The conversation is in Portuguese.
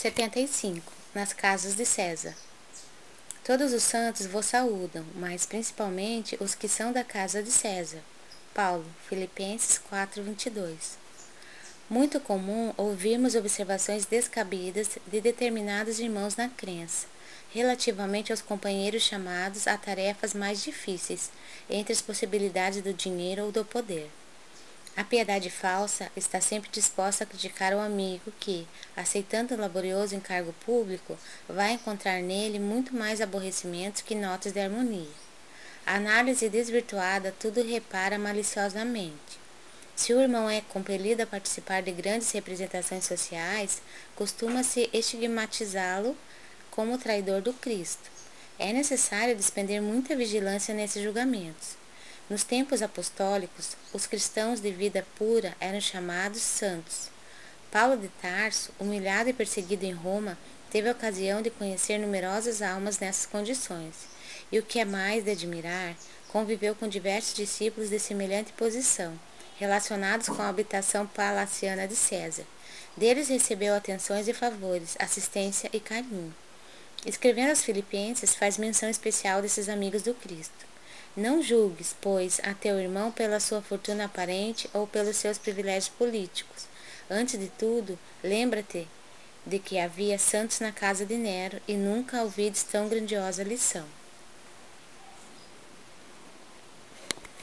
75. Nas casas de César. Todos os santos vos saúdam, mas principalmente os que são da casa de César. Paulo, Filipenses 4:22. Muito comum ouvirmos observações descabidas de determinados irmãos na crença, relativamente aos companheiros chamados a tarefas mais difíceis, entre as possibilidades do dinheiro ou do poder. A piedade falsa está sempre disposta a criticar o amigo que, aceitando o laborioso encargo público, vai encontrar nele muito mais aborrecimentos que notas de harmonia. A análise desvirtuada tudo repara maliciosamente. Se o irmão é compelido a participar de grandes representações sociais, costuma-se estigmatizá-lo como traidor do Cristo. É necessário despender muita vigilância nesses julgamentos. Nos tempos apostólicos, os cristãos de vida pura eram chamados santos. Paulo de Tarso, humilhado e perseguido em Roma, teve a ocasião de conhecer numerosas almas nessas condições, e o que é mais de admirar, conviveu com diversos discípulos de semelhante posição, relacionados com a habitação palaciana de César. Deles recebeu atenções e favores, assistência e carinho. Escrevendo aos Filipenses, faz menção especial desses amigos do Cristo. Não julgues, pois, a teu irmão pela sua fortuna aparente ou pelos seus privilégios políticos. Antes de tudo, lembra-te de que havia santos na casa de Nero e nunca ouvides tão grandiosa lição.